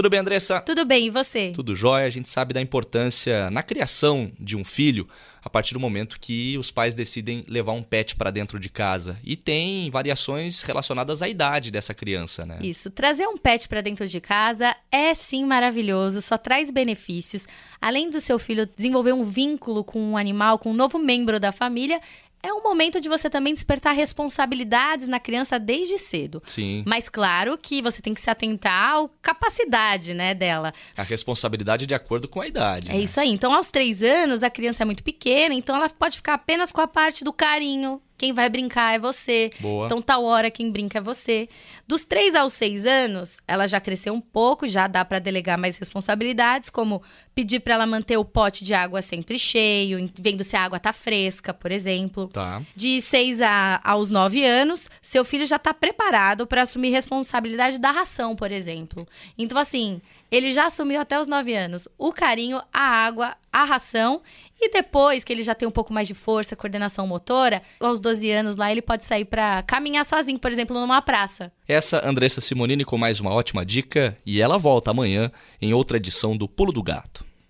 Tudo bem, Andressa? Tudo bem, e você? Tudo jóia. A gente sabe da importância na criação de um filho a partir do momento que os pais decidem levar um pet para dentro de casa. E tem variações relacionadas à idade dessa criança, né? Isso. Trazer um pet para dentro de casa é sim maravilhoso, só traz benefícios. Além do seu filho desenvolver um vínculo com um animal, com um novo membro da família, é um momento de você também despertar responsabilidades na criança desde cedo. Sim. Mas claro que você tem que se atentar à capacidade, né, dela. A responsabilidade de acordo com a idade. É né? isso aí. Então, aos três anos, a criança é muito pequena, então ela pode ficar apenas com a parte do carinho, quem vai brincar é você. Boa. Então, tal hora quem brinca é você. Dos 3 aos 6 anos, ela já cresceu um pouco, já dá para delegar mais responsabilidades, como pedir para ela manter o pote de água sempre cheio, vendo se a água tá fresca, por exemplo. Tá. De 6 a, aos 9 anos, seu filho já tá preparado para assumir responsabilidade da ração, por exemplo. Então, assim, ele já assumiu até os 9 anos o carinho, a água, a ração. E depois que ele já tem um pouco mais de força, coordenação motora, aos 12 anos lá ele pode sair para caminhar sozinho, por exemplo, numa praça. Essa Andressa Simonini com mais uma ótima dica e ela volta amanhã em outra edição do Pulo do Gato.